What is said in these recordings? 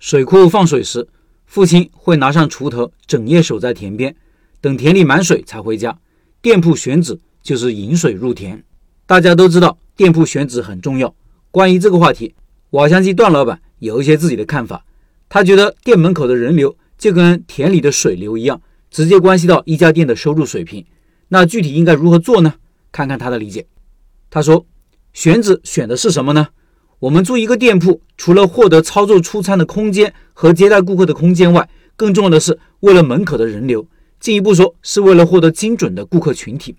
水库放水时，父亲会拿上锄头，整夜守在田边，等田里满水才回家。店铺选址就是引水入田。大家都知道店铺选址很重要。关于这个话题，瓦香鸡段老板有一些自己的看法。他觉得店门口的人流就跟田里的水流一样，直接关系到一家店的收入水平。那具体应该如何做呢？看看他的理解。他说：“选址选的是什么呢？我们租一个店铺，除了获得操作出餐的空间和接待顾客的空间外，更重要的是为了门口的人流。进一步说，是为了获得精准的顾客群体。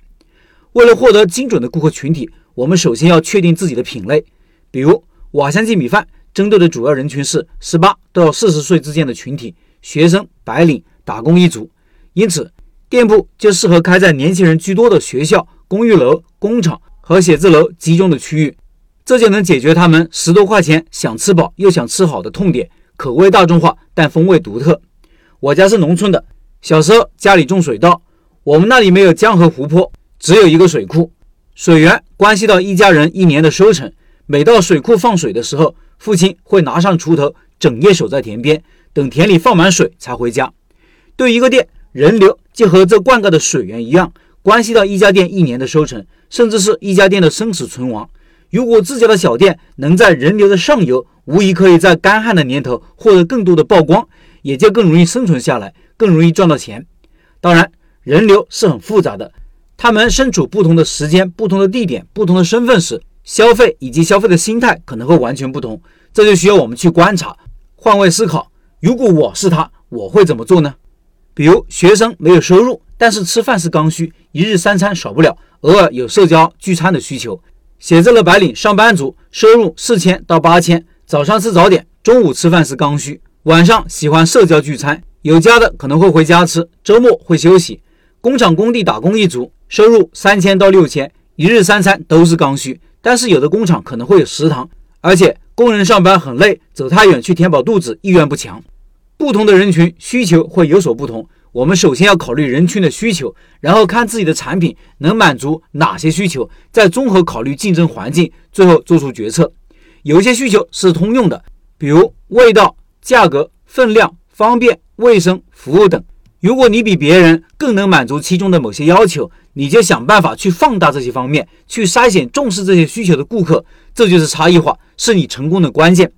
为了获得精准的顾客群体，我们首先要确定自己的品类。比如瓦香鸡米饭针对的主要人群是十八到四十岁之间的群体，学生、白领、打工一族。因此，店铺就适合开在年轻人居多的学校、公寓楼、工厂。”和写字楼集中的区域，这就能解决他们十多块钱想吃饱又想吃好的痛点，口味大众化，但风味独特。我家是农村的，小时候家里种水稻，我们那里没有江河湖泊，只有一个水库，水源关系到一家人一年的收成。每到水库放水的时候，父亲会拿上锄头，整夜守在田边，等田里放满水才回家。对一个店，人流就和这灌溉的水源一样。关系到一家店一年的收成，甚至是一家店的生死存亡。如果自家的小店能在人流的上游，无疑可以在干旱的年头获得更多的曝光，也就更容易生存下来，更容易赚到钱。当然，人流是很复杂的，他们身处不同的时间、不同的地点、不同的身份时，消费以及消费的心态可能会完全不同。这就需要我们去观察，换位思考。如果我是他，我会怎么做呢？比如学生没有收入。但是吃饭是刚需，一日三餐少不了，偶尔有社交聚餐的需求。写字楼白领、上班族收入四千到八千，早上吃早点，中午吃饭是刚需，晚上喜欢社交聚餐，有家的可能会回家吃，周末会休息。工厂工地打工一族收入三千到六千，一日三餐都是刚需，但是有的工厂可能会有食堂，而且工人上班很累，走太远去填饱肚子意愿不强。不同的人群需求会有所不同。我们首先要考虑人群的需求，然后看自己的产品能满足哪些需求，再综合考虑竞争环境，最后做出决策。有些需求是通用的，比如味道、价格、分量、方便、卫生、服务等。如果你比别人更能满足其中的某些要求，你就想办法去放大这些方面，去筛选重视这些需求的顾客。这就是差异化，是你成功的关键。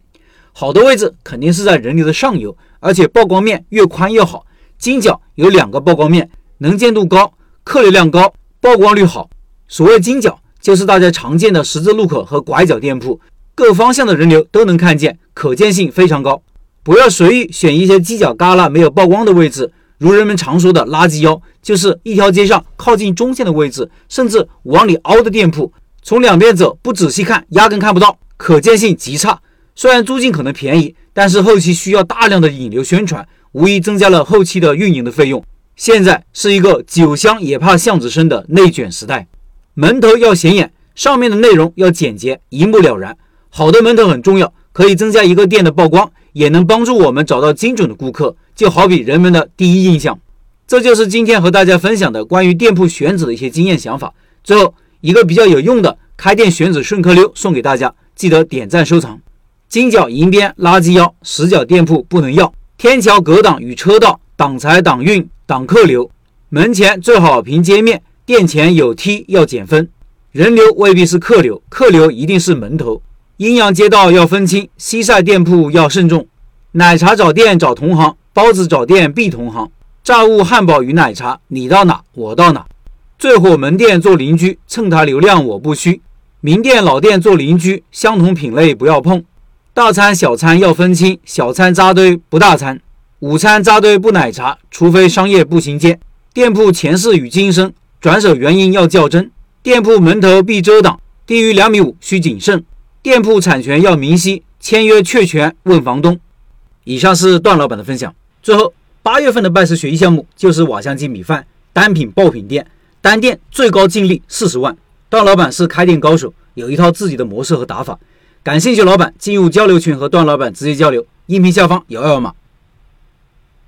好的位置肯定是在人流的上游，而且曝光面越宽越好。金角有两个曝光面，能见度高，客流量高，曝光率好。所谓金角，就是大家常见的十字路口和拐角店铺，各方向的人流都能看见，可见性非常高。不要随意选一些犄角旮旯没有曝光的位置，如人们常说的垃圾腰，就是一条街上靠近中线的位置，甚至往里凹的店铺，从两边走不仔细看，压根看不到，可见性极差。虽然租金可能便宜，但是后期需要大量的引流宣传。无疑增加了后期的运营的费用。现在是一个酒香也怕巷子深的内卷时代，门头要显眼，上面的内容要简洁，一目了然。好的门头很重要，可以增加一个店的曝光，也能帮助我们找到精准的顾客。就好比人们的第一印象。这就是今天和大家分享的关于店铺选址的一些经验想法。最后一个比较有用的开店选址顺客溜送给大家，记得点赞收藏。金角银边垃圾腰，死角店铺不能要。天桥隔挡与车道，挡财挡运挡客流。门前最好平街面，店前有梯要减分。人流未必是客流，客流一定是门头。阴阳街道要分清，西晒店铺要慎重。奶茶找店找同行，包子找店必同行。炸物汉堡与奶茶，你到哪我到哪。最火门店做邻居，蹭他流量我不虚。名店老店做邻居，相同品类不要碰。大餐小餐要分清，小餐扎堆不大餐，午餐扎堆不奶茶，除非商业步行街。店铺前世与今生，转手原因要较真。店铺门头必遮挡，低于两米五需谨慎。店铺产权要明晰，签约确权问房东。以上是段老板的分享。最后，八月份的拜师学艺项目就是瓦香鸡米饭单品爆品店，单店最高净利四十万。段老板是开店高手，有一套自己的模式和打法。感兴趣老板进入交流群和段老板直接交流，音频下方有二维码。